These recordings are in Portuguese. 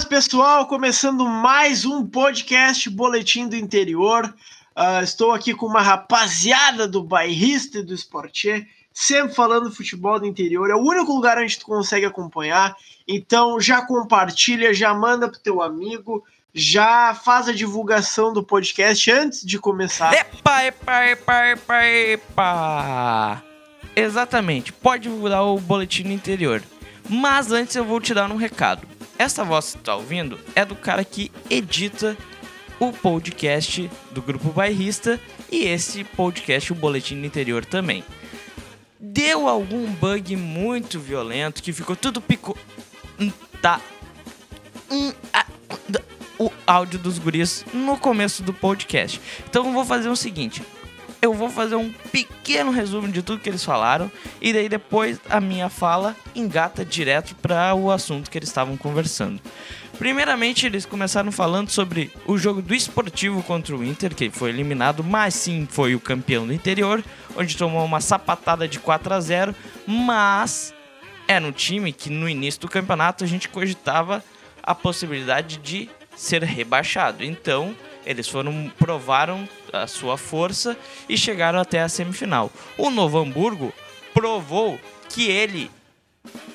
Buenas, pessoal! Começando mais um podcast Boletim do Interior. Uh, estou aqui com uma rapaziada do bairrista e do esportier, sempre falando futebol do interior. É o único lugar onde tu consegue acompanhar. Então já compartilha, já manda pro teu amigo, já faz a divulgação do podcast antes de começar. Epa, epa, epa, epa, epa! Exatamente, pode divulgar o boletim do interior. Mas antes eu vou te dar um recado. Essa voz que tu tá ouvindo é do cara que edita o podcast do Grupo Bairrista e esse podcast, o Boletim do Interior também. Deu algum bug muito violento que ficou tudo pico... Hum, tá... Hum, o áudio dos guris no começo do podcast. Então eu vou fazer o seguinte, eu vou fazer um pequeno resumo de tudo que eles falaram e daí depois a minha fala engata direto para o assunto que eles estavam conversando. Primeiramente, eles começaram falando sobre o jogo do Esportivo contra o Inter, que foi eliminado, mas sim foi o campeão do interior, onde tomou uma sapatada de 4 a 0, mas era um time que no início do campeonato a gente cogitava a possibilidade de ser rebaixado. Então, eles foram provaram a sua força e chegaram até a semifinal. O Novo Hamburgo provou que ele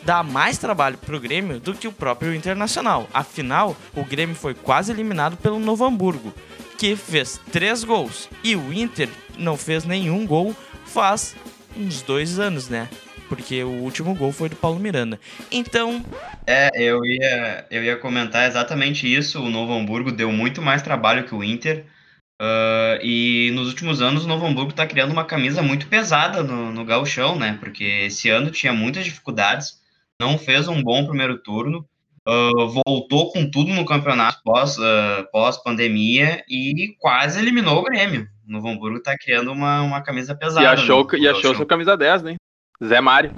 dá mais trabalho para o Grêmio do que o próprio Internacional. Afinal, o Grêmio foi quase eliminado pelo Novo Hamburgo, que fez três gols, e o Inter não fez nenhum gol faz uns dois anos, né? Porque o último gol foi do Paulo Miranda. Então. É, eu ia, eu ia comentar exatamente isso. O Novo Hamburgo deu muito mais trabalho que o Inter. Uh, e nos últimos anos o Novo Hamburgo está criando uma camisa muito pesada no, no gauchão, né? Porque esse ano tinha muitas dificuldades, não fez um bom primeiro turno, uh, voltou com tudo no campeonato pós, uh, pós pandemia e quase eliminou o Grêmio. O Novo Hamburgo está criando uma, uma camisa pesada. E achou, no, no e achou seu camisa 10, né? Zé Mário.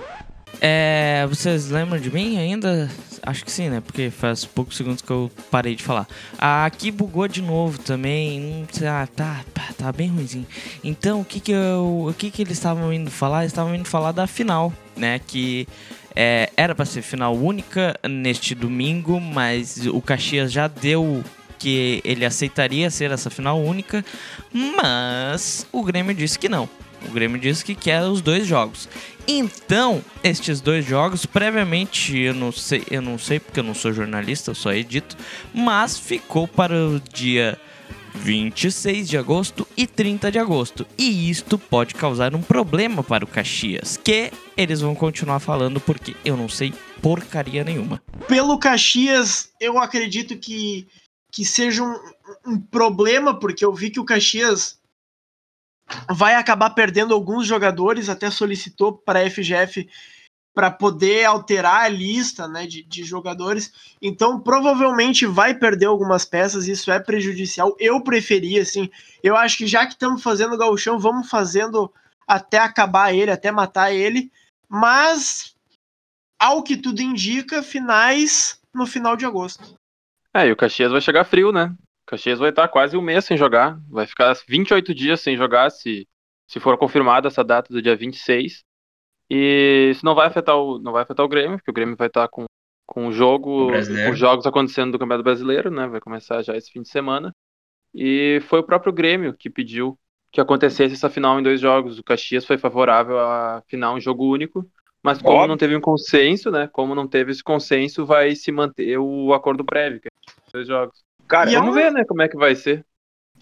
É, vocês lembram de mim ainda? Acho que sim, né? Porque faz poucos segundos que eu parei de falar. Aqui bugou de novo também. Ah, tá, tá bem ruimzinho. Então, o que que, eu, o que que eles estavam indo falar? Eles estavam indo falar da final, né? Que é, era para ser final única neste domingo, mas o Caxias já deu que ele aceitaria ser essa final única, mas o Grêmio disse que não. O Grêmio disse que quer os dois jogos. Então, estes dois jogos, previamente, eu não sei, eu não sei porque eu não sou jornalista, eu só edito, mas ficou para o dia 26 de agosto e 30 de agosto. E isto pode causar um problema para o Caxias, que eles vão continuar falando porque eu não sei porcaria nenhuma. Pelo Caxias, eu acredito que, que seja um, um problema, porque eu vi que o Caxias vai acabar perdendo alguns jogadores, até solicitou para a FGF para poder alterar a lista né, de, de jogadores. Então, provavelmente vai perder algumas peças, isso é prejudicial. Eu preferia, assim, eu acho que já que estamos fazendo o gauchão, vamos fazendo até acabar ele, até matar ele. Mas, ao que tudo indica, finais no final de agosto. É, e o Caxias vai chegar frio, né? Caxias vai estar quase um mês sem jogar. Vai ficar 28 dias sem jogar se, se for confirmada essa data do dia 26. E isso não vai afetar o, não vai afetar o Grêmio, porque o Grêmio vai estar com, com o jogo, com os jogos acontecendo do Campeonato Brasileiro, né? Vai começar já esse fim de semana. E foi o próprio Grêmio que pediu que acontecesse essa final em dois jogos. O Caxias foi favorável à final em jogo único, mas como Óbvio. não teve um consenso, né? Como não teve esse consenso, vai se manter o acordo prévio, que é dois jogos. Cara, vamos ver, né, como é que vai ser.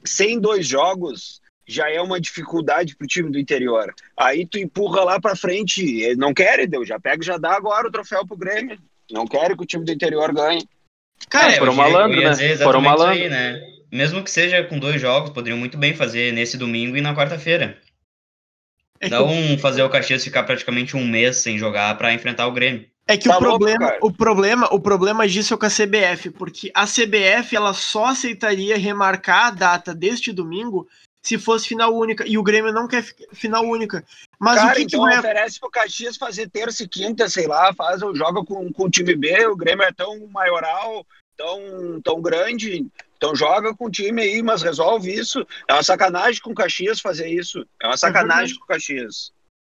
Sem dois jogos já é uma dificuldade pro time do interior. Aí tu empurra lá para frente, não quer, deu, já pega e já dá agora o troféu pro Grêmio. Não quer que o time do interior ganhe. Cara, é, foram malandro, né? Foram malandro. Aí, né? Mesmo que seja com dois jogos, poderiam muito bem fazer nesse domingo e na quarta-feira. É não fazer o Caxias ficar praticamente um mês sem jogar para enfrentar o Grêmio. É que tá o, problema, louco, o problema, o problema disso é com a CBF, porque a CBF ela só aceitaria remarcar a data deste domingo se fosse final única e o Grêmio não quer final única. Mas cara, o que, então que vai... oferece pro Caxias fazer terça e quinta, sei lá, faz joga com, com o time B, o Grêmio é tão maioral, tão tão grande, então joga com o time aí, mas resolve isso. É uma sacanagem com o Caxias fazer isso. É uma sacanagem é com o Caxias.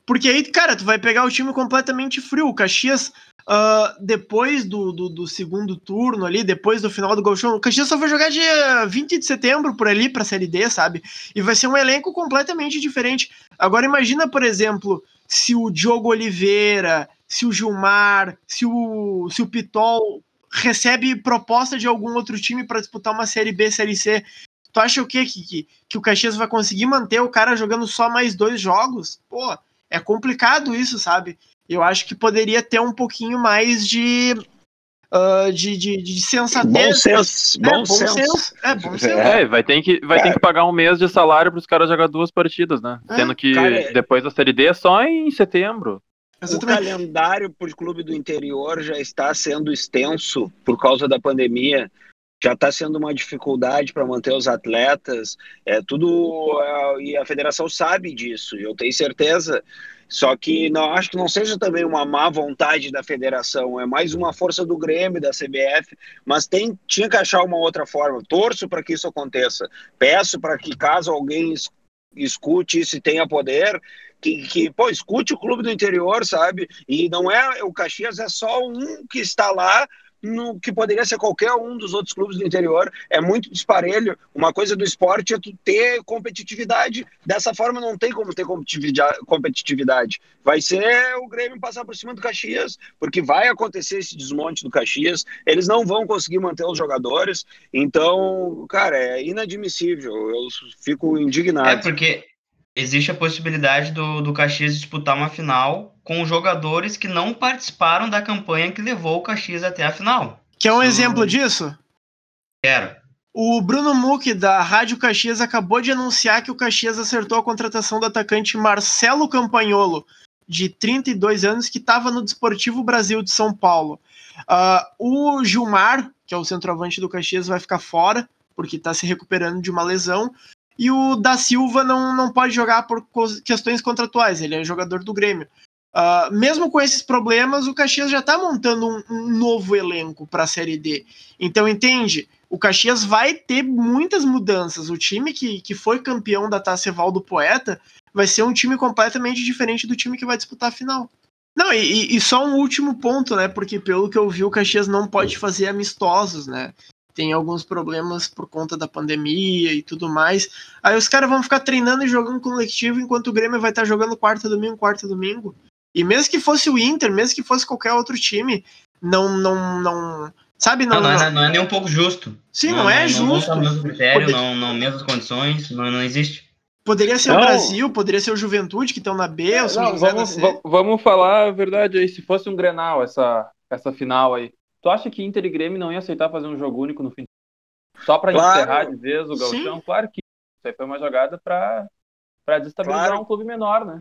Porque aí, cara, tu vai pegar o time completamente frio. O Caxias, uh, depois do, do, do, segundo turno ali, depois do final do Gauchão. O Caxias só vai jogar dia 20 de setembro por ali pra Série D, sabe? E vai ser um elenco completamente diferente. Agora imagina, por exemplo, se o Diogo Oliveira, se o Gilmar, se o, se o Pitol recebe proposta de algum outro time para disputar uma Série B, Série C. Tu acha o quê? Que, que, que o Caxias vai conseguir manter o cara jogando só mais dois jogos? Pô, é complicado isso, sabe? Eu acho que poderia ter um pouquinho mais de. Uh, de, de, de sensatez. Bom senso. É, bom, bom senso. senso. É, bom senso. É, vai ter que, vai ter que pagar um mês de salário para os caras jogar duas partidas, né? É, Sendo que cara, é- depois da Série D é só em setembro. O Exatamente. calendário para o clube do interior já está sendo extenso por causa da pandemia. Já está sendo uma dificuldade para manter os atletas. É tudo é, e a federação sabe disso. Eu tenho certeza. Só que não acho que não seja também uma má vontade da federação. É mais uma força do Grêmio, da CBF. Mas tem tinha que achar uma outra forma. Torço para que isso aconteça. Peço para que caso alguém es- escute isso e tenha poder, que, que, pô, escute o clube do interior, sabe? E não é o Caxias, é só um que está lá, no, que poderia ser qualquer um dos outros clubes do interior. É muito disparelho. Uma coisa do esporte é tu ter competitividade. Dessa forma não tem como ter competitividade. Vai ser o Grêmio passar por cima do Caxias, porque vai acontecer esse desmonte do Caxias. Eles não vão conseguir manter os jogadores. Então, cara, é inadmissível. Eu fico indignado. É porque existe a possibilidade do, do Caxias disputar uma final com jogadores que não participaram da campanha que levou o Caxias até a final. Quer um Sim. exemplo disso? Quero. O Bruno Muck, da Rádio Caxias, acabou de anunciar que o Caxias acertou a contratação do atacante Marcelo Campagnolo, de 32 anos, que estava no Desportivo Brasil de São Paulo. Ah, o Gilmar, que é o centroavante do Caxias, vai ficar fora, porque está se recuperando de uma lesão. E o da Silva não, não pode jogar por questões contratuais, ele é jogador do Grêmio. Ah, mesmo com esses problemas, o Caxias já está montando um, um novo elenco para a Série D. Então, entende? O Caxias vai ter muitas mudanças. O time que, que foi campeão da Taça Evaldo Poeta vai ser um time completamente diferente do time que vai disputar a final. Não, e- e só um último ponto, né? Porque pelo que eu vi, o Caxias não pode fazer amistosos, né? Tem alguns problemas por conta da pandemia e tudo mais. Aí os caras vão ficar treinando e jogando coletivo enquanto o Grêmio vai estar jogando quarta domingo, quarta domingo. E mesmo que fosse o Inter, mesmo que fosse qualquer outro time, não, não, não, sabe? Não, Não, não, não- é, não é nem um pouco justo. Sim, não, é Não justo. no mesmo critério, Poder- não, não mesmas condições, não, não existe. Poderia ser o Não. Brasil, poderia ser o Juventude, que estão na B, o São Não, da vamos, C. vamos falar a verdade aí. Se fosse um Grenal, essa, essa final aí, tu acha que Inter e Grêmio não ia aceitar fazer um jogo único no fim? Só pra Claro. encerrar de vez o Gauchão? Claro que isso aí foi uma jogada pra, pra desestabilizar Claro. um clube menor, né?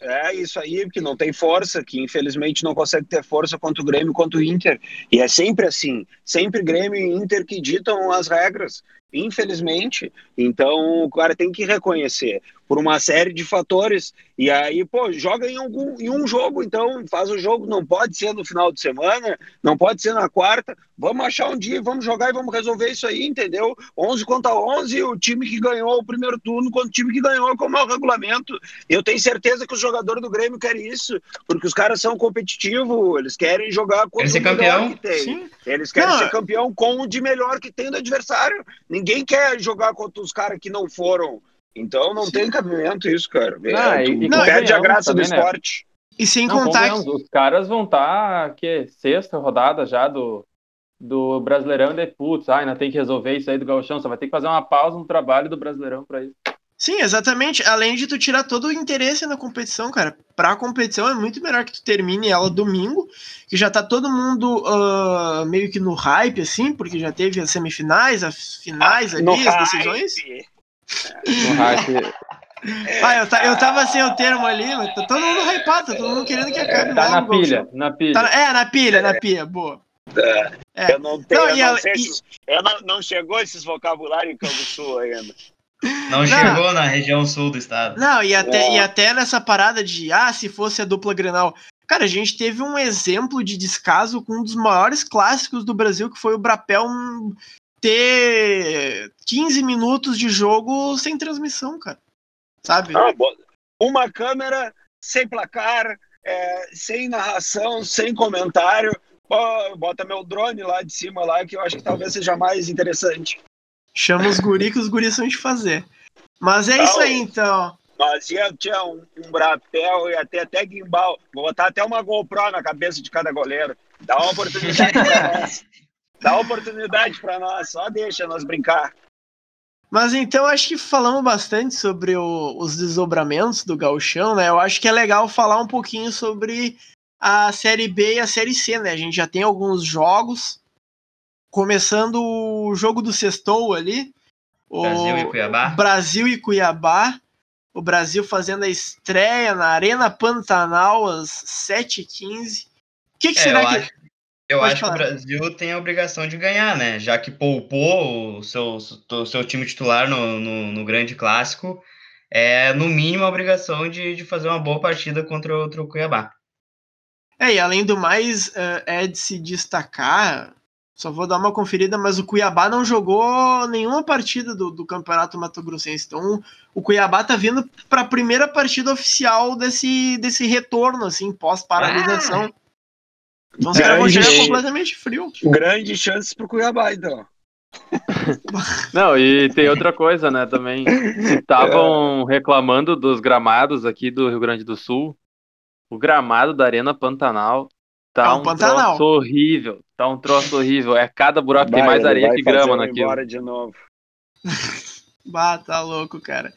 É isso aí, que não tem força, que infelizmente não consegue ter força contra o Grêmio, contra o Inter. E é sempre assim, sempre Grêmio e Inter que ditam as regras, infelizmente. Então o cara tem que reconhecer por uma série de fatores. E aí, pô, joga em, algum, em um jogo, então faz o jogo, não pode ser no final de semana, não pode ser na quarta. Vamos achar um dia, vamos jogar e vamos resolver isso aí, entendeu? 11 contra 11, o time que ganhou o primeiro turno contra o time que ganhou, como é o regulamento. Eu tenho certeza que os jogadores do Grêmio querem isso, porque os caras são competitivos, eles querem jogar ser o melhor que tem. Sim. Eles querem Não, ser é- campeão com o de melhor que tem do adversário. Ninguém quer jogar contra os caras que não foram. Então não Sim. tem cabimento isso, cara. Ah, É, e- tu e perde a graça do também, né? esporte. E sem Não, contar que. os caras vão estar, que sexta rodada já do, do Brasileirão e daí, putz, ah, ainda tem que resolver isso aí do Gauchão, só vai ter que fazer uma pausa no trabalho do Brasileirão pra isso. Sim, exatamente. Além de tu tirar todo o interesse na competição, cara. Pra competição é muito melhor que tu termine ela domingo, que já tá todo mundo ah, meio que no hype, assim, porque já teve as semifinais, as finais ali, No as hype. decisões. No hype. Ah, eu, ta- eu tava sem o termo ali, mas tá todo mundo hypado, tá todo mundo querendo que acabe Tá logo na pilha, na pilha. Tá- é, na pilha, na pilha, boa. É. Eu não tenho, Não, eu não e- esses- eu não, não chegou esses vocabulários em Campo Sul ainda. Não, chegou na região sul do estado. Não, e até, É. e até nessa parada de, ah, se fosse a dupla Grenal. Cara, a gente teve um exemplo de descaso com um dos maiores clássicos do Brasil, que foi o Brapel um, ter 15 minutos de jogo sem transmissão, cara. Sabe? Ah, uma câmera sem placar, é, sem narração, sem comentário. Bota meu drone lá de cima lá, que eu acho que talvez seja mais interessante. Chama os guri que os guris são de fazer. Mas é isso aí, então. Nós ia tinha um, um brapel e até até gimbal. Vou botar até uma GoPro na cabeça de cada goleiro. Dá uma oportunidade para nós. Dá uma oportunidade para nós. Só deixa nós brincar. Mas então acho que falamos bastante sobre o, os desdobramentos do gauchão, né? Eu acho que é legal falar um pouquinho sobre a Série B e a Série C, né? A gente já tem alguns jogos, começando o jogo do Sextou ali. O Brasil e Cuiabá. Brasil e Cuiabá. O Brasil fazendo a estreia na Arena Pantanal às 7h15. O que, que É, será eu que. acho, eu Pode acho que o falar. Brasil tem a obrigação de ganhar, né? Já que poupou o seu, o seu time titular no, no, no grande clássico, é no mínimo a obrigação de, de fazer uma boa partida contra o, contra o Cuiabá. É, e além do mais, eh, é de se destacar, só vou dar uma conferida, mas o Cuiabá não jogou nenhuma partida do, do Campeonato Mato Grossense. Então, o Cuiabá tá vindo para a primeira partida oficial desse, desse retorno, assim, pós-paralisação. Então, os É, caras vão chegar completamente frio. Grandes chances pro Cuiabá, então. Não, e tem outra coisa, né, também. Estavam reclamando dos gramados aqui do Rio Grande do Sul. O gramado da Arena Pantanal tá É um um Pantanal. troço horrível. Tá um troço horrível. É cada buraco tem Vai, mais ele areia que grama naquilo. embora de novo. Bah, tá louco, cara.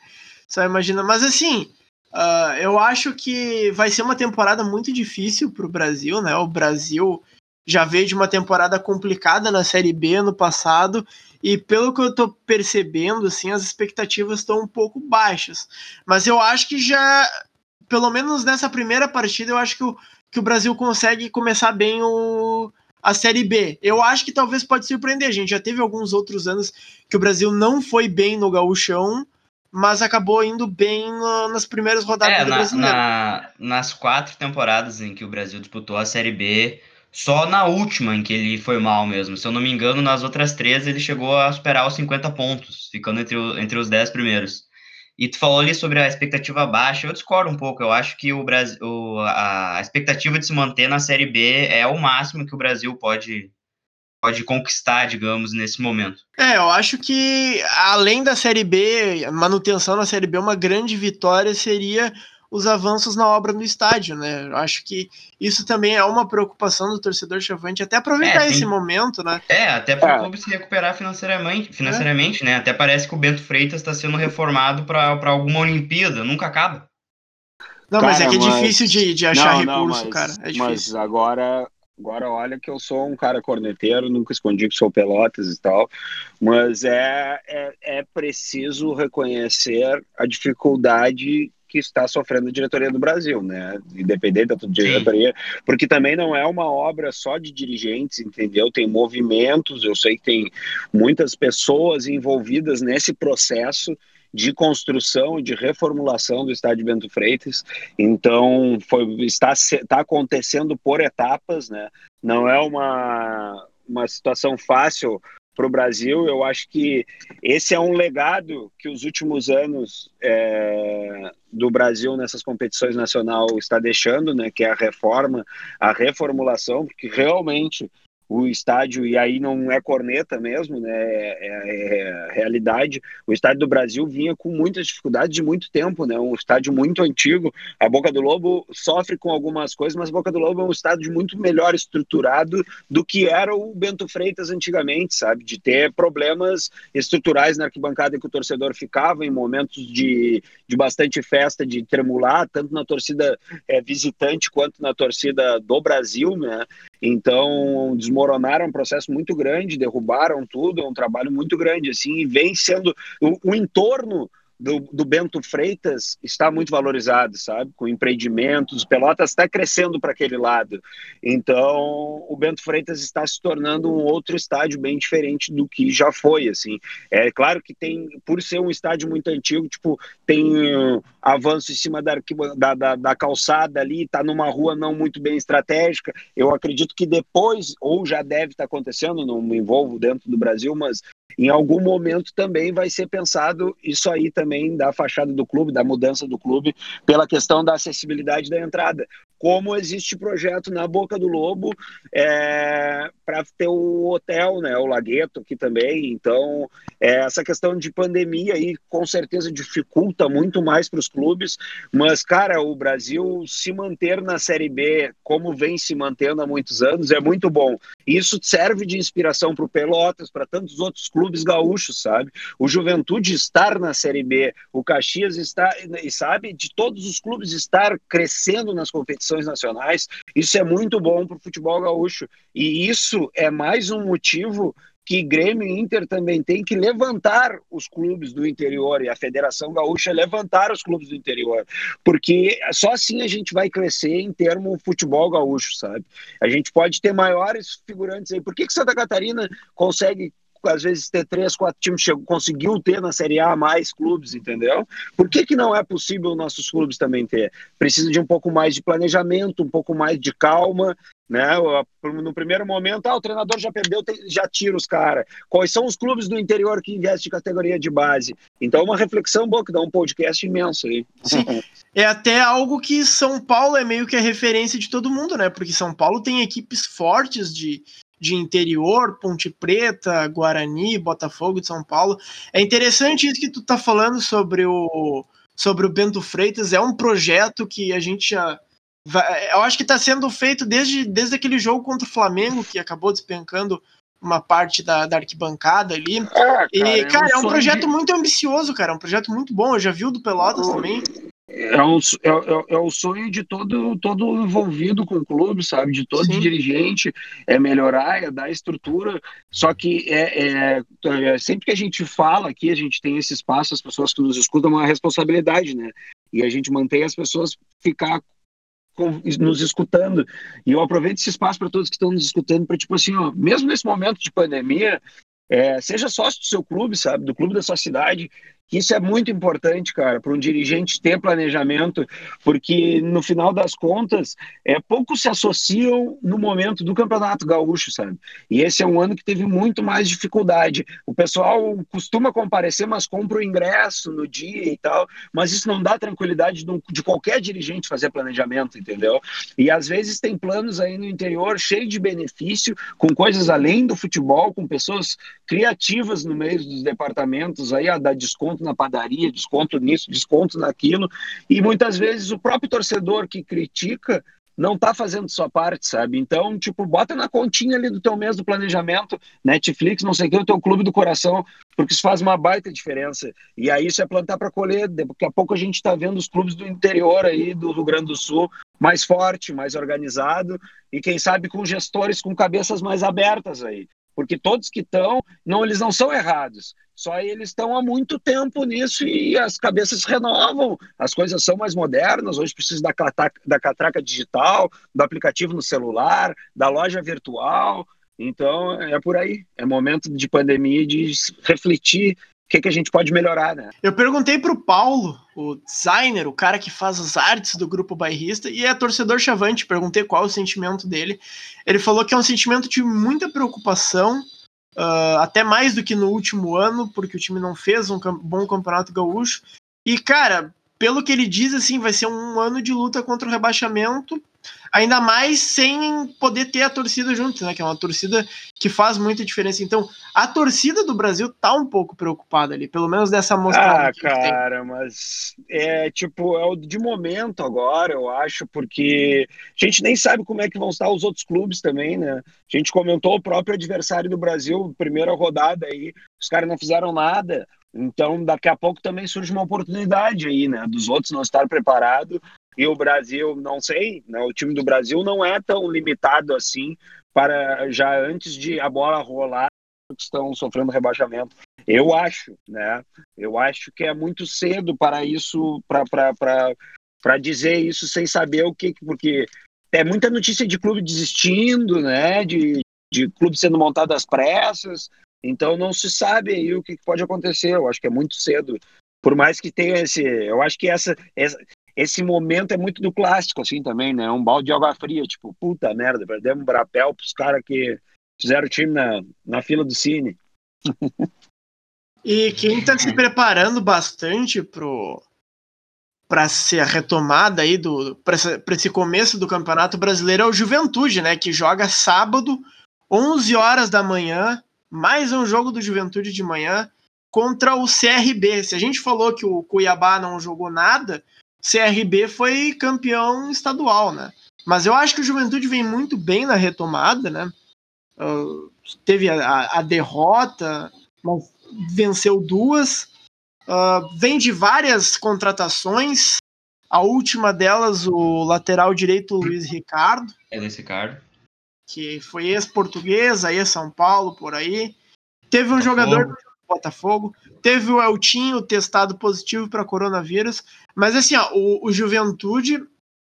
Só imagina. Mas assim, ah, eu acho que vai ser uma temporada muito difícil pro Brasil, né? O Brasil já veio de uma temporada complicada na Série B no passado. E pelo que eu tô percebendo, assim, as expectativas estão um pouco baixas. Mas eu acho que já, pelo menos nessa primeira partida, eu acho que o, que o Brasil consegue começar bem o, a Série B. Eu acho que talvez pode surpreender. Gente já teve alguns outros anos que o Brasil não foi bem no gauchão, mas acabou indo bem no- nas primeiras rodadas É, do na, Brasileiro. na- nas quatro temporadas em que o Brasil disputou a Série B, só na última em que ele foi mal mesmo. Se eu não me engano, nas outras três ele chegou a superar os 50 pontos, ficando entre, o- entre os 10 primeiros. E tu falou ali sobre a expectativa baixa, eu discordo um pouco. Eu acho que o Brasil, o- a expectativa de se manter na Série B é o máximo que o Brasil pode, pode conquistar, digamos, nesse momento. É, eu acho que além da Série B, manutenção na Série B, uma grande vitória seria os avanços na obra no estádio, né? Eu acho que isso também é uma preocupação do torcedor chavante, até aproveitar É, esse momento, né? É, até para o clube se recuperar financeiramente, financeiramente, né? Até parece que o Bento Freitas está sendo reformado para alguma Olimpíada, nunca acaba. Não, mas é Cara, que é mas- difícil de, de achar Não, não, recurso, mas- cara. É Mas difícil. agora, agora olha que eu sou um cara corneteiro, nunca escondi que sou pelotas e tal, mas é, é, é preciso reconhecer a dificuldade que está sofrendo a diretoria do Brasil, né? Independente da diretoria, porque também não é uma obra só de dirigentes, entendeu? Tem movimentos, eu sei que tem muitas pessoas envolvidas nesse processo de construção e de reformulação do estádio Bento Freitas. Então, foi, está, está acontecendo por etapas, né? Não é uma, uma situação fácil para o Brasil. Eu acho que esse é um legado que os últimos anos é, do Brasil nessas competições nacional está deixando, né? Que é a reforma, a reformulação, porque realmente o estádio, e aí não é corneta mesmo, né? É, é- é realidade. O estádio do Brasil vinha com muitas dificuldades de muito tempo, né? Um estádio muito antigo. A Boca do Lobo sofre com algumas coisas, mas a Boca do Lobo é um estádio muito melhor estruturado do que era o Bento Freitas antigamente, sabe? De ter problemas estruturais na arquibancada que o torcedor ficava em momentos de, de bastante festa, de tremular, tanto na torcida é, visitante quanto na torcida do Brasil, né? Então, desmoronaram um processo muito grande, derrubaram tudo, é um trabalho muito grande, assim, e vem sendo o, o entorno do, do Bento Freitas está muito valorizado, sabe? Com empreendimentos, Pelotas está crescendo para aquele lado. Então, o Bento Freitas está se tornando um outro estádio bem diferente do que já foi, assim. É claro que tem, por ser um estádio muito antigo, tipo, tem uh, avanço em cima da, da, da, da calçada ali, está numa rua não muito bem estratégica. Eu acredito que depois, ou já deve estar acontecendo, não me envolvo dentro do Brasil, mas em algum momento também vai ser pensado isso aí também da fachada do clube, da mudança do clube, pela questão da acessibilidade da entrada. como existe projeto na Boca do Lobo é, para ter o hotel, né, o Lagueto aqui também. Então, é, essa questão de pandemia aí com certeza dificulta muito mais para os clubes, mas, cara, o Brasil se manter na Série B como vem se mantendo há muitos anos é muito bom. Isso serve de inspiração para o Pelotas, para tantos outros clubes gaúchos, sabe? O Juventude estar na Série B, o Caxias está, e sabe, de todos os clubes estar crescendo nas competições nacionais. Isso é muito bom para o futebol gaúcho. E isso é mais um motivo que Grêmio e Inter também tem que levantar os clubes do interior e a Federação Gaúcha levantar os clubes do interior, porque só assim a gente vai crescer em termo futebol gaúcho, sabe? A gente pode ter maiores figurantes aí. Por que, que Santa Catarina consegue às vezes ter três, quatro times, chegou, conseguiu ter na Série A mais clubes, entendeu? Por que, que não é possível nossos clubes também ter? Precisa de um pouco mais de planejamento, um pouco mais de calma, né? No primeiro momento, ah, o treinador já perdeu, já tira os caras. Quais são os clubes do interior que investem em categoria de base? Então, uma reflexão boa que dá um podcast imenso aí. Sim. É até algo que São Paulo é meio que a referência de todo mundo, né? Porque São Paulo tem equipes fortes de, de interior, Ponte Preta, Guarani, Botafogo de São Paulo. É interessante isso que tu tá falando sobre o sobre o Bento Freitas, é um projeto que a gente já vai, eu acho que está sendo feito desde, desde aquele jogo contra o Flamengo que acabou despencando uma parte da, da arquibancada ali. Ah, cara, e, cara, é um, é um projeto de... muito ambicioso, cara. É um projeto muito bom. Eu já vi o do Pelotas também. É, um, é, é, é, o sonho de todo, todo envolvido com o clube, sabe? De todo Sim. dirigente, é melhorar, é dar estrutura. Só que é, é, é, sempre que a gente fala aqui, a gente tem esse espaço, as pessoas que nos escutam, uma responsabilidade, né? E a gente mantém as pessoas ficar com, nos escutando. E eu aproveito esse espaço para todos que estão nos escutando, para, tipo assim, ó, mesmo nesse momento de pandemia, é, seja sócio do seu clube, sabe? Do clube da sua cidade isso é muito importante, cara, para um dirigente ter planejamento, porque no final das contas, é, poucos se associam no momento do Campeonato Gaúcho, sabe? E esse é um ano que teve muito mais dificuldade. O pessoal costuma comparecer, mas compra o ingresso no dia e tal, mas isso não dá tranquilidade de qualquer dirigente fazer planejamento, entendeu? E às vezes tem planos aí no interior cheio de benefício, com coisas além do futebol, com pessoas criativas no meio dos departamentos aí a dar desconto desconto na padaria, desconto nisso, desconto naquilo. E muitas vezes o próprio torcedor que critica não está fazendo sua parte, sabe? Então, tipo, bota na continha ali do teu mês do planejamento, Netflix, não sei o que, o teu clube do coração, porque isso faz uma baita diferença. E aí isso é plantar para colher. Daqui a pouco a gente está vendo os clubes do interior aí do Rio Grande do Sul mais forte, mais organizado e quem sabe com gestores com cabeças mais abertas aí porque todos que estão, não, eles não são errados, só eles estão há muito tempo nisso e as cabeças renovam, as coisas são mais modernas, hoje precisa da catraca, da catraca digital, do aplicativo no celular, da loja virtual, então é por aí, é momento de pandemia de refletir o que, que a gente pode melhorar, né? Eu perguntei pro Paulo, o designer, o cara que faz as artes do grupo bairrista, e é torcedor chavante, perguntei qual o sentimento dele. Ele falou que é um sentimento de muita preocupação, uh, até mais do que no último ano, porque o time não fez um bom campeonato gaúcho. E, cara, pelo que ele diz, assim, vai ser um ano de luta contra o rebaixamento, ainda mais sem poder ter a torcida junto, né? Que é uma torcida que faz muita diferença. Então, a torcida do Brasil tá um pouco preocupada ali, pelo menos dessa mostrada. Ah, cara, mas é tipo, é o de momento agora, eu acho, porque a gente nem sabe como é que vão estar os outros clubes também, né? A gente comentou o próprio adversário do Brasil, primeira rodada aí, os caras não fizeram nada. Então, daqui a pouco também surge uma oportunidade aí, né? Dos outros não estar preparado e o Brasil, não sei, né? O time do Brasil não é tão limitado assim para já antes de a bola rolar estão sofrendo rebaixamento. Eu acho, né? Eu acho que é muito cedo para isso, para dizer isso sem saber o que, porque é muita notícia de clube desistindo, né? De, de clube sendo montado às pressas, então não se sabe aí o que pode acontecer. Eu acho que é muito cedo. Por mais que tenha esse. Eu acho que essa, essa esse momento é muito do clássico, assim, também, né? Um balde de água fria, tipo, puta merda, perdemos um brapel pros caras que fizeram o time na, na fila do Cine. e quem tá se preparando bastante pro, para ser a retomada aí do para esse começo do Campeonato Brasileiro é o Juventude, né, que joga sábado 11 horas da manhã, mais um jogo do Juventude de manhã contra o CRB. Se a gente falou que o Cuiabá não jogou nada, CRB foi campeão estadual, né? Mas eu acho que o Juventude vem muito bem na retomada, né? Uh, teve a, a, derrota, mas venceu duas. Uh, vem de várias contratações. A última delas, o lateral direito Luiz Ricardo. É Luiz Ricardo. Que foi ex-português, aí é São Paulo, por aí. Teve um jogador do Botafogo. Teve o Eltinho testado positivo para coronavírus. Mas assim, ó, o, o Juventude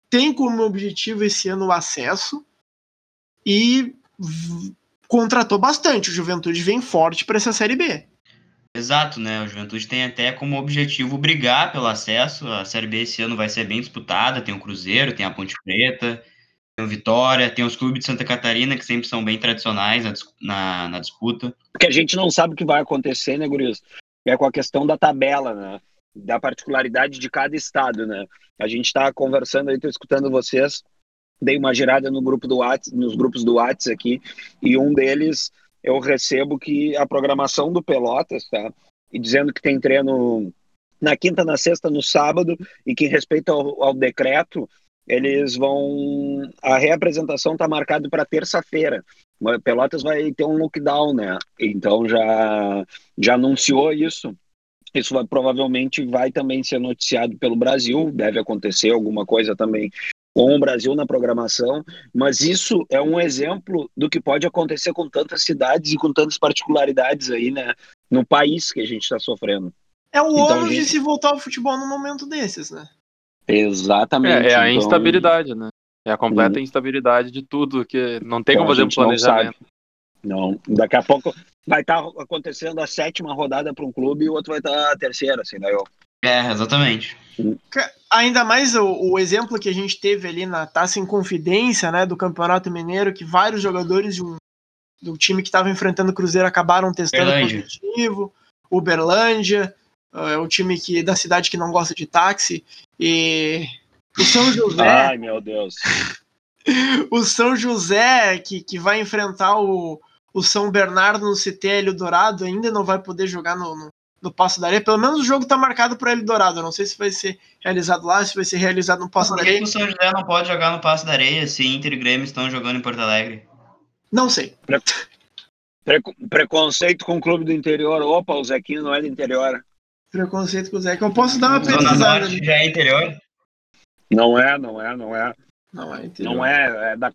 tem como objetivo esse ano o acesso e contratou bastante. O Juventude vem forte para essa Série B. Exato, né? O Juventude tem até como objetivo brigar pelo acesso. A Série B esse ano vai ser bem disputada. Tem o Cruzeiro, tem a Ponte Preta, tem o Vitória, tem os clubes de Santa Catarina, que sempre são bem tradicionais na, na, na disputa. Porque a gente não sabe o que vai acontecer, né, Gurias? É com a questão da tabela, né? Da particularidade de cada estado, né? A gente está conversando aí, estou escutando vocês dei uma girada no grupo do WhatsApp, nos grupos do WhatsApp aqui, e um deles eu recebo que a programação do Pelotas, tá? E dizendo que tem treino na quinta, na sexta, no sábado, e que respeito ao, ao decreto, eles vão. A reapresentação está marcada para terça-feira. Pelotas vai ter um lockdown, né? Então já, já anunciou isso. Isso vai, provavelmente vai também ser noticiado pelo Brasil, deve acontecer alguma coisa também com o Brasil na programação, mas isso é um exemplo do que pode acontecer com tantas cidades e com tantas particularidades aí, né, no país que a gente está sofrendo. É o então, ônus gente... de se voltar ao futebol num momento desses, né? Exatamente. É, é a então... instabilidade, né? É a completa instabilidade de tudo, que não tem então, como fazer um planejamento. Não, daqui a pouco vai estar tá acontecendo a sétima rodada para um clube e o outro vai estar tá a terceira, assim, daí eu. É, exatamente. Ainda mais o, o, exemplo que a gente teve ali na Taça em Confidência, né, do Campeonato Mineiro, que vários jogadores de um, do time que estava enfrentando o Cruzeiro acabaram testando Uberlândia. positivo. Uberlândia, é uh, o time que, da cidade que não gosta de táxi. E o São José. Ai, meu Deus. o São José, que, que vai enfrentar o, o São Bernardo no CT Dourado, ainda não vai poder jogar no, no, no Passo da Areia. Pelo menos o jogo está marcado para ele dourado. Eu não sei se vai ser realizado lá, se vai ser realizado no Passo da Areia. Por que o São José não pode jogar no Passo da Areia se Inter e Grêmio estão jogando em Porto Alegre? Não sei. Pre pre preconceito com o clube do interior. Opa, o Zequinho não é do interior. Preconceito com o Zequinho. Eu posso dar uma pesquisada. Zona Norte já é interior? Não é, não é, não é. Não é interior. Não é, é da,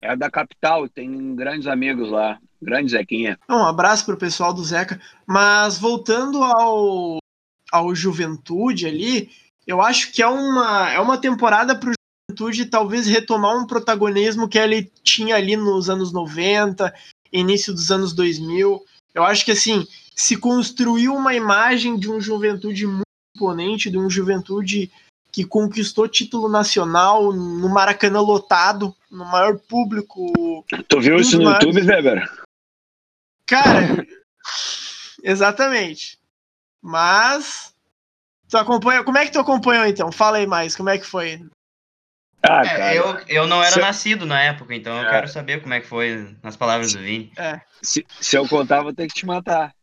é da capital, tem grandes amigos lá. Grande Zequinha. Um abraço pro pessoal do Zeca. Mas voltando ao, ao Juventude ali, eu acho que é uma, é uma temporada pro Juventude talvez retomar um protagonismo que ele tinha ali nos anos 90, início dos anos 2000. Eu acho que assim, se construiu uma imagem de um Juventude muito imponente, de um Juventude que conquistou título nacional no Maracanã lotado, no maior público. Tu viu isso no maiores... YouTube, Weber? Cara, exatamente. Mas tu acompanha, como é que tu acompanhou então? Fala aí mais, como é que foi? Ah, é, eu, eu não era se... nascido na época, então eu é. quero saber como é que foi nas palavras do Vini. É. Se, se eu contar, vou ter que te matar.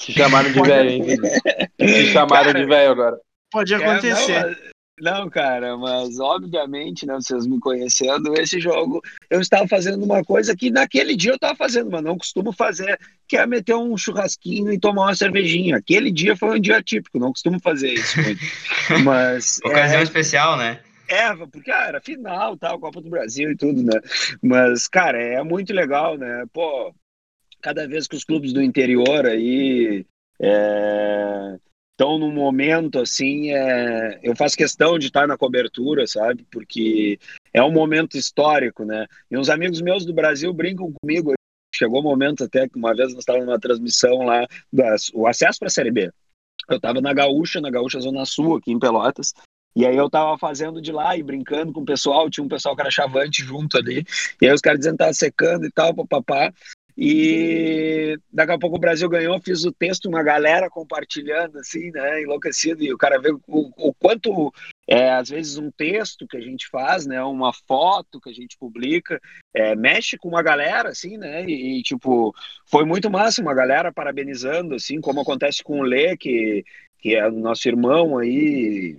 Se chamaram de velho, hein? Se chamaram Cara, de velho agora. Pode acontecer. Não, não, cara, mas obviamente, né, vocês me conhecendo, esse jogo eu estava fazendo uma coisa que naquele dia eu estava fazendo, mas não costumo fazer, que é meter um churrasquinho e tomar uma cervejinha. Aquele dia foi um dia típico, não costumo fazer isso muito. Mas. Ocasião é... especial, né? É, porque ah, era final, tal, Copa do Brasil e tudo, né? Mas, cara, é muito legal, né? Pô, cada vez que os clubes do interior aí é, então, no momento, assim, é, eu faço questão de estar na cobertura, sabe? Porque é um momento histórico, né? E uns amigos meus do Brasil brincam comigo. Chegou o um momento até que uma vez nós estávamos numa transmissão lá, das, o acesso para a Série B. Eu estava na Gaúcha, na Gaúcha Zona Sul, aqui em Pelotas, e aí eu tava fazendo de lá e brincando com o pessoal, tinha um pessoal que era chavante junto ali, e aí os caras dizendo que tava secando e tal, papapá. E daqui a pouco o Brasil ganhou, fiz o texto, uma galera compartilhando, assim, né, enlouquecido, e o cara vê o, o quanto é às vezes um texto que a gente faz, né, uma foto que a gente publica, é, mexe com uma galera, assim, né, e, e, tipo, foi muito massa, uma galera parabenizando, assim, como acontece com o Lê, que, que é nosso irmão aí,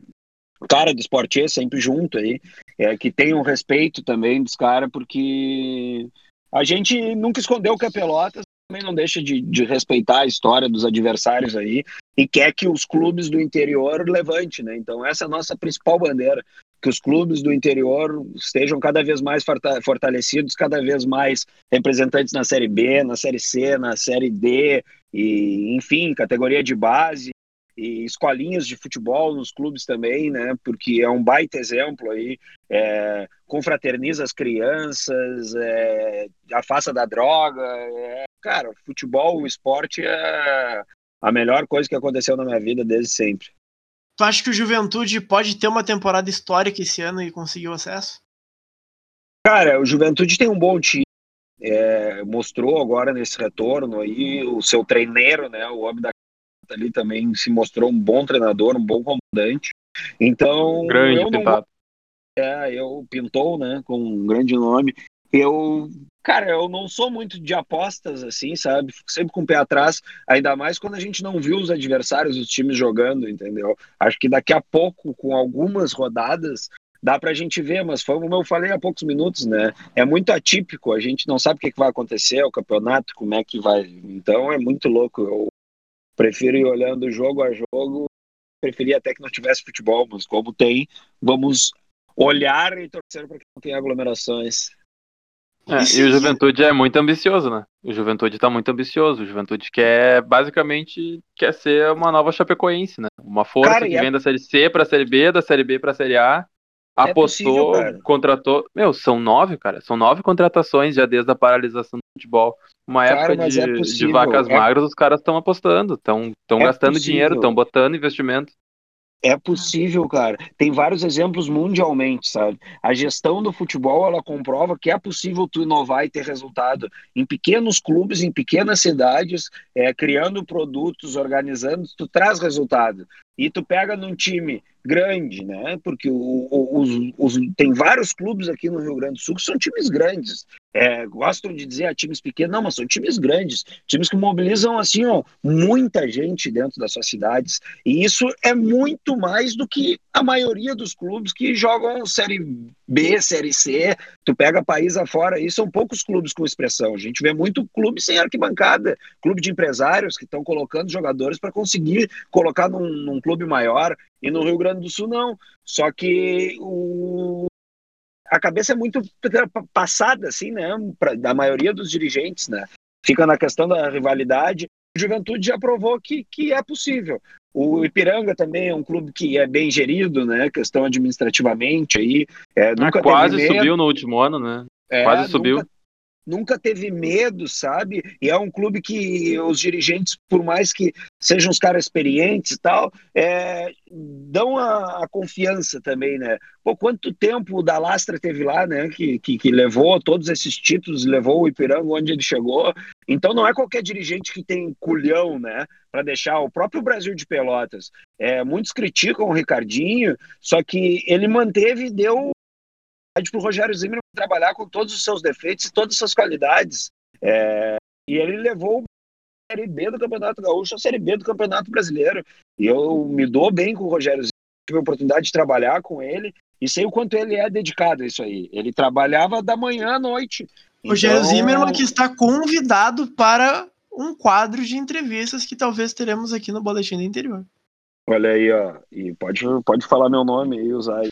cara do esporte sempre junto aí, é, que tem um respeito também dos caras, porque a gente nunca escondeu que é Pelotas, também não deixa de, de, respeitar a história dos adversários aí e quer que os clubes do interior levante, né? Então essa é a nossa principal bandeira, que os clubes do interior estejam cada vez mais fortalecidos, cada vez mais representantes na Série B, na Série C, na Série D e enfim, categoria de base e escolinhas de futebol nos clubes também, né? Porque é um baita exemplo aí, é, confraterniza as crianças, é, afasta da droga, é, cara, futebol, o esporte é a melhor coisa que aconteceu na minha vida desde sempre. Tu acha que o Juventude pode ter uma temporada histórica esse ano e conseguir o acesso? Cara, o Juventude tem um bom time. É, mostrou agora nesse retorno aí o seu treineiro, né, o homem da ali também se mostrou um bom treinador, um bom comandante. Então, grande eu não, é, eu pintou, né, com um grande nome. Eu, cara, eu não sou muito de apostas assim, sabe? Fico sempre com o pé atrás, ainda mais quando a gente não viu os adversários, os times jogando, entendeu? Acho que daqui a pouco, com algumas rodadas, dá para a gente ver, mas foi como eu falei há poucos minutos, né? É muito atípico, a gente não sabe o que, que vai acontecer, o campeonato, como é que vai. Então é muito louco. Eu prefiro ir olhando jogo a jogo, preferia até que não tivesse futebol, mas como tem, vamos olhar e torcer para que não tenha aglomerações. É, e o Juventude é muito ambicioso, né? O Juventude tá muito ambicioso. O Juventude quer, basicamente, quer ser uma nova Chapecoense, né? Uma força cara, que é... vem da Série C pra Série B, da Série B pra Série A. É apostou, possível, contratou. Meu, são nove, cara. São nove contratações já desde a paralisação futebol. Uma cara, época de, é de, vacas é magras, os caras estão apostando, estão é gastando possível. dinheiro, estão botando investimento. É possível, cara. Tem vários exemplos mundialmente, sabe? A gestão do futebol, ela comprova que é possível tu inovar e ter resultado em pequenos clubes, em pequenas cidades, é, criando produtos, organizando, tu traz resultado. E tu pega num time grande, né? Porque o, os, os, tem vários clubes aqui no Rio Grande do Sul que são times grandes. É, gostam de dizer a times pequenos, não, mas são times grandes, times que mobilizam assim, ó, muita gente dentro das suas cidades. E isso é muito mais do que a maioria dos clubes que jogam série B, série C. Tu pega país afora, e são poucos clubes com expressão. A gente vê muito clube sem arquibancada, clube de empresários que estão colocando jogadores para conseguir colocar num, num clube maior. E no Rio Grande do Sul, não. Só que o, a cabeça é muito passada, assim, né? Pra, da maioria dos dirigentes, né? Fica na questão da rivalidade. O Juventude já provou que, que é possível. O Ipiranga também é um clube que é bem gerido, né? Questão administrativamente aí. É, nunca quase subiu no último ano, né? É, quase subiu. Nunca, nunca teve medo, sabe? E é um clube que os dirigentes, por mais que sejam os caras experientes e tal, é, dão a, a, confiança também, né? Pô, quanto tempo o Dalastra teve lá, né? Que, que, que, levou todos esses títulos, levou o Ipiranga onde ele chegou. Então não é qualquer dirigente que tem culhão, né? Para deixar o próprio Brasil de Pelotas. É, muitos criticam o Ricardinho, só que ele manteve e deu para o Rogério Zimmermann trabalhar com todos os seus defeitos e todas as suas qualidades. É, e ele levou a Série B do Campeonato Gaúcho a Série B do Campeonato Brasileiro. E eu me dou bem com o Rogério Zimmermann, tive a oportunidade de trabalhar com ele e sei o quanto ele é dedicado a isso aí. Ele trabalhava da manhã à noite. Rogério então... Zimmermann que está convidado para um quadro de entrevistas que talvez teremos aqui no Boletim do Interior. Olha aí, ó. E pode, pode falar meu nome aí, usar aí.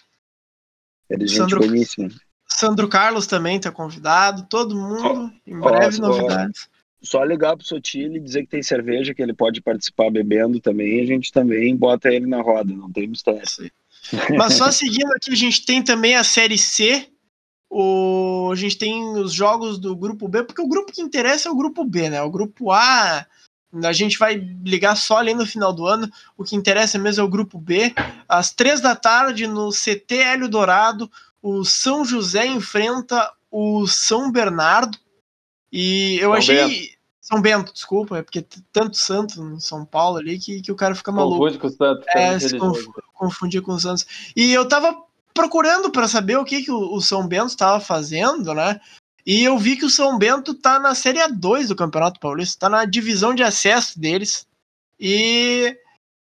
Ele é Sandro, gente boníssima. Sandro Carlos também está convidado, todo mundo, oh, em breve oh, novidades. Só ligar pro Sotile e dizer que tem cerveja, que ele pode participar bebendo também, a gente também bota ele na roda, não tem mistério. Mas só seguindo aqui, a gente tem também a Série C, o, a gente tem os jogos do grupo B, porque o grupo que interessa é o grupo B, né? O grupo A a gente vai ligar só ali no final do ano. O que interessa mesmo é o grupo B. Às três da tarde, no CT Hélio Dourado, o São José enfrenta o São Bernardo. E eu São achei. Bento. São Bento, desculpa, é porque tanto santo no São Paulo ali que, que o cara fica maluco. Confunde com o Santo. É, se confunde, confundir com o Santos. E eu tava procurando para saber o que, que o, o São Bento estava fazendo, né? E eu vi que o São Bento tá na Série A2 do Campeonato Paulista, tá na divisão de acesso deles. E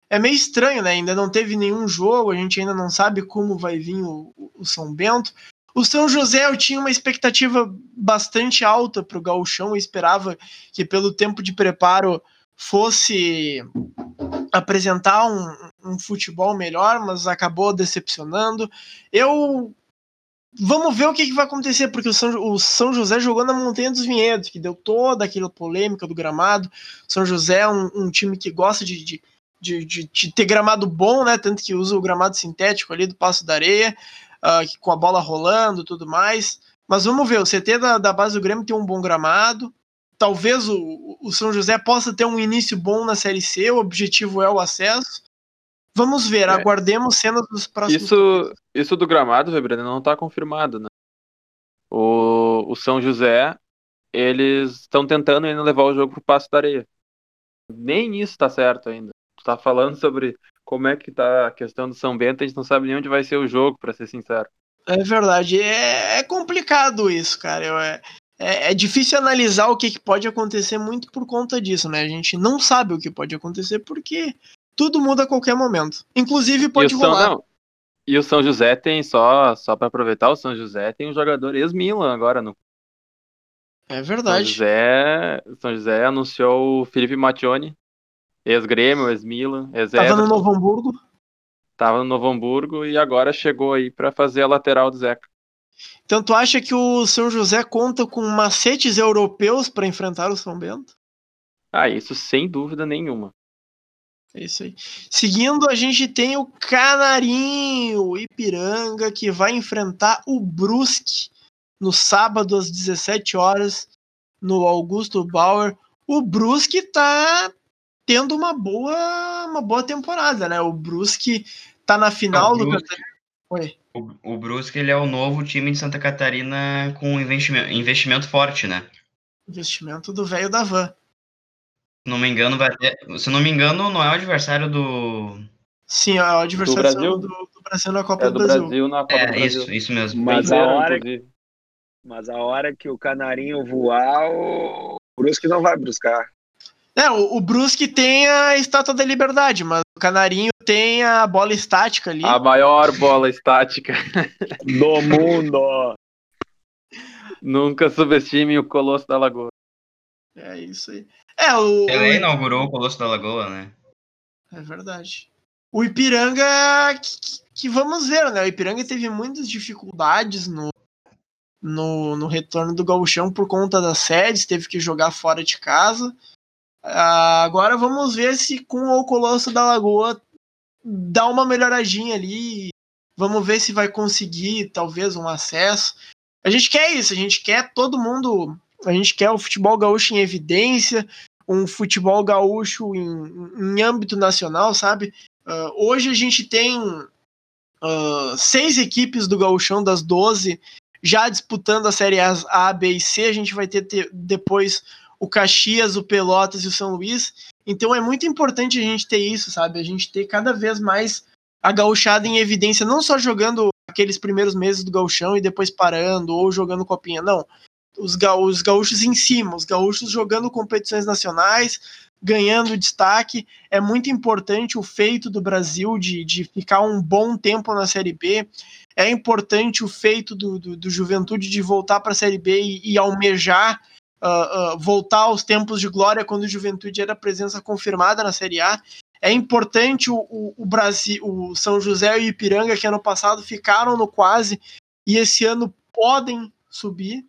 é meio estranho, né? Ainda não teve nenhum jogo, a gente ainda não sabe como vai vir o, o São Bento. O São José eu tinha uma expectativa bastante alta para o Gauchão, eu esperava que pelo tempo de preparo fosse apresentar um, um, futebol melhor, mas acabou decepcionando. Eu vamos ver o que, que vai acontecer, porque o São, o São, José jogou na Montanha dos Vinhedos, que deu toda aquela polêmica do gramado. São José é um, um time que gosta de, de, de, de, ter gramado bom, né? Tanto que usa o gramado sintético ali do Passo da Areia uh, com a bola rolando tudo mais. Mas vamos ver, o CT da, da base do Grêmio tem um bom gramado. Talvez o, o São José possa ter um início bom na Série C, o objetivo é o acesso. Vamos ver, é. aguardemos cenas dos próximos. Isso, isso do gramado, Weber, não está confirmado, né? O, o São José, eles estão tentando ainda levar o jogo pro Passo da Areia. Nem isso está certo ainda. Tu tá falando sobre como é que tá a questão do São Bento, a gente não sabe nem onde vai ser o jogo, para ser sincero. É verdade, é, é complicado isso, cara. Eu, é, é, é, difícil analisar o que, que, pode acontecer muito por conta disso, né? A gente não sabe o que pode acontecer porque tudo muda a qualquer momento. Inclusive pode e rolar. São, e o São José tem, só, só para aproveitar, o São José tem um jogador ex-Milan agora no. É verdade. São José, São José anunciou o Felipe Mattioni, Ex-Grêmio, ex-Milan, ex Tava no Novo Hamburgo. Tava no Novo Hamburgo e agora chegou aí para fazer a lateral do Zeca. Então tu acha que o São José conta com macetes europeus para enfrentar o São Bento? Ah, isso sem dúvida nenhuma. É isso aí. Seguindo, a gente tem o Canarinho, o Ipiranga, que vai enfrentar o Brusque no sábado às 17 horas no Augusto Bauer. O Brusque tá tendo uma boa, uma boa temporada, né? O Brusque tá na final do Oi. O, o Brusque ele é o novo time de Santa Catarina com investimento, investimento forte, né? Investimento do velho da van. Se não me engano, vai ter, se não me engano, não é o adversário do Sim, é o adversário do Brasil, do, do Brasil na Copa é, do, do Brasil. Brasil. na Copa é, do Brasil. isso, isso mesmo. Mas a hora mas a hora que o canarinho voar, o Brusque não vai buscar. É, o, o Brusque tem a Estátua da Liberdade, mas o Canarinho tem a bola estática ali. A maior bola estática do mundo. Nunca subestime o Colosso da Lagoa. É isso aí. É, o, Ele inaugurou o Colosso da Lagoa, né? É verdade. O Ipiranga, que, que, vamos ver, né? O Ipiranga teve muitas dificuldades no, no, no retorno do gauchão por conta das sedes, teve que jogar fora de casa. Uh, agora vamos ver se com o Colosso da Lagoa dá uma melhoradinha ali. Vamos ver se vai conseguir talvez um acesso. A gente quer isso, a gente quer todo mundo. A gente quer o futebol gaúcho em evidência, um futebol gaúcho em, em âmbito nacional, sabe? Uh, hoje a gente tem uh, seis equipes do gauchão das 12 já disputando a série A, B e C. A gente vai ter, ter depois o Caxias, o Pelotas e o São Luís. Então é muito importante a gente ter isso, sabe? A gente ter cada vez mais a gauchada em evidência, não só jogando aqueles primeiros meses do gauchão e depois parando, ou jogando copinha, não. Os, os gaúchos em cima, os gaúchos jogando competições nacionais, ganhando destaque. É muito importante o feito do Brasil de, de ficar um bom tempo na Série B. É importante o feito do, do, do Juventude de voltar para a Série B e, e almejar uh, uh, voltar aos tempos de glória quando o Juventude era presença confirmada na Série A. É importante o, o, o, Brasil, o São José e o Ipiranga, que ano passado ficaram no quase e esse ano podem subir.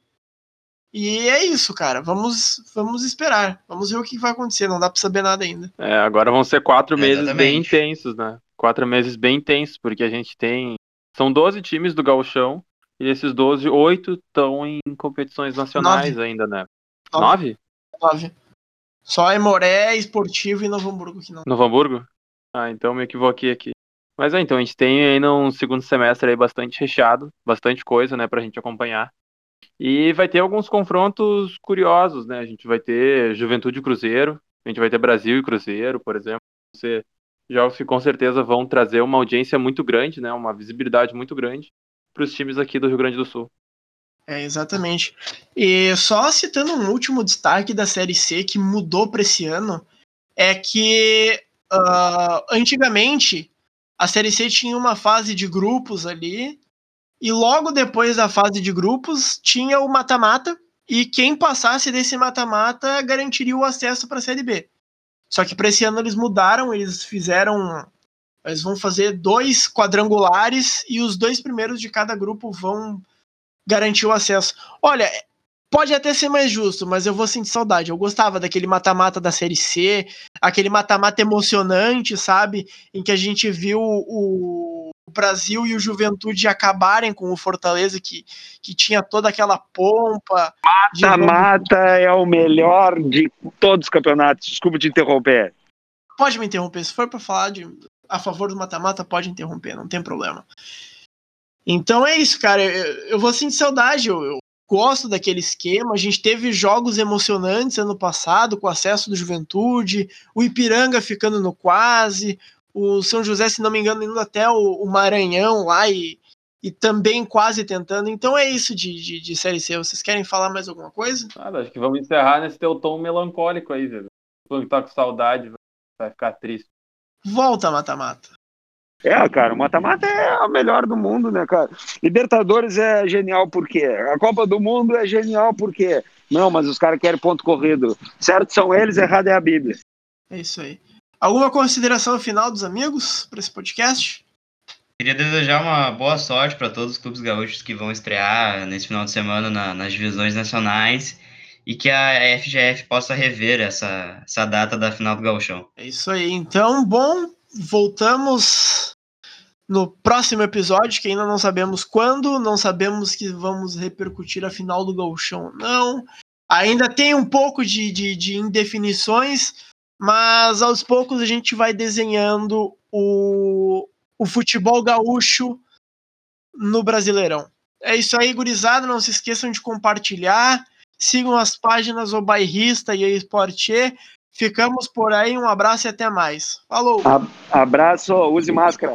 E é isso, cara. Vamos, vamos esperar. Vamos ver o que vai acontecer. Não dá para saber nada ainda. É, agora vão ser quatro é, meses bem intensos, né? Quatro meses bem intensos, porque a gente tem. São 12 times do Gauchão. E esses 12, oito estão em competições nacionais Nove. ainda, né? Nove? Nove. Só Emoré, Esportivo e Novo Hamburgo que não. Novo Hamburgo? Ah, então me equivoquei aqui. Mas é, então, a gente tem ainda um segundo semestre aí bastante recheado, bastante coisa, né, pra gente acompanhar. E vai ter alguns confrontos curiosos, né? A gente vai ter Juventude e Cruzeiro, a gente vai ter Brasil e Cruzeiro, por exemplo. Ser, jogos que com certeza vão trazer uma audiência muito grande, né? Uma visibilidade muito grande para os times aqui do Rio Grande do Sul. É, exatamente. E só citando um último destaque da Série C que mudou para esse ano, é que uh, antigamente a Série C tinha uma fase de grupos ali, e logo depois da fase de grupos tinha o mata-mata, e quem passasse desse mata-mata garantiria o acesso para a Série B. Só que para esse ano eles mudaram, eles fizeram. Eles vão fazer dois quadrangulares e os dois primeiros de cada grupo vão garantir o acesso. Olha, pode até ser mais justo, mas eu vou sentir saudade. Eu gostava daquele mata-mata da Série C, aquele mata-mata emocionante, sabe? Em que a gente viu o, Brasil e o Juventude acabarem com o Fortaleza, que, que tinha toda aquela pompa. Mata-mata é o melhor de todos os campeonatos. Desculpa te interromper. Pode me interromper. Se for para falar de, a favor do mata-mata, pode interromper, não tem problema. Então é isso, cara. Eu, eu vou sentir saudade. Eu, eu, gosto daquele esquema. A gente teve jogos emocionantes ano passado, com acesso do Juventude, o Ipiranga ficando no quase, o São José, se não me engano, indo até o, o Maranhão lá e, e também quase tentando. Então é isso de, de, de, Série C. Vocês querem falar mais alguma coisa? Ah, acho que vamos encerrar nesse teu tom melancólico aí, velho. Quando tá com saudade, vai ficar triste. Volta, mata-mata. É, cara, o mata-mata é a melhor do mundo, né, cara? Libertadores é genial por quê? A Copa do Mundo é genial por quê? Não, mas os caras querem ponto corrido. Certo são eles, errado é a Bíblia. É isso aí. Alguma consideração final dos amigos para esse podcast? Queria desejar uma boa sorte para todos os clubes gaúchos que vão estrear nesse final de semana na, nas divisões nacionais e que a FGF possa rever essa, essa data da final do Gauchão. É isso aí. Então, bom, voltamos no próximo episódio, que ainda não sabemos quando, não sabemos que vamos repercutir a final do Gauchão não. Ainda tem um pouco de, de, de indefinições, mas aos poucos a gente vai desenhando o, o futebol gaúcho no Brasileirão. É isso aí, gurizada. Não se esqueçam de compartilhar. Sigam as páginas O Bairrista e Esportier. Ficamos por aí. Um abraço e até mais. Falou! Abraço, use máscara.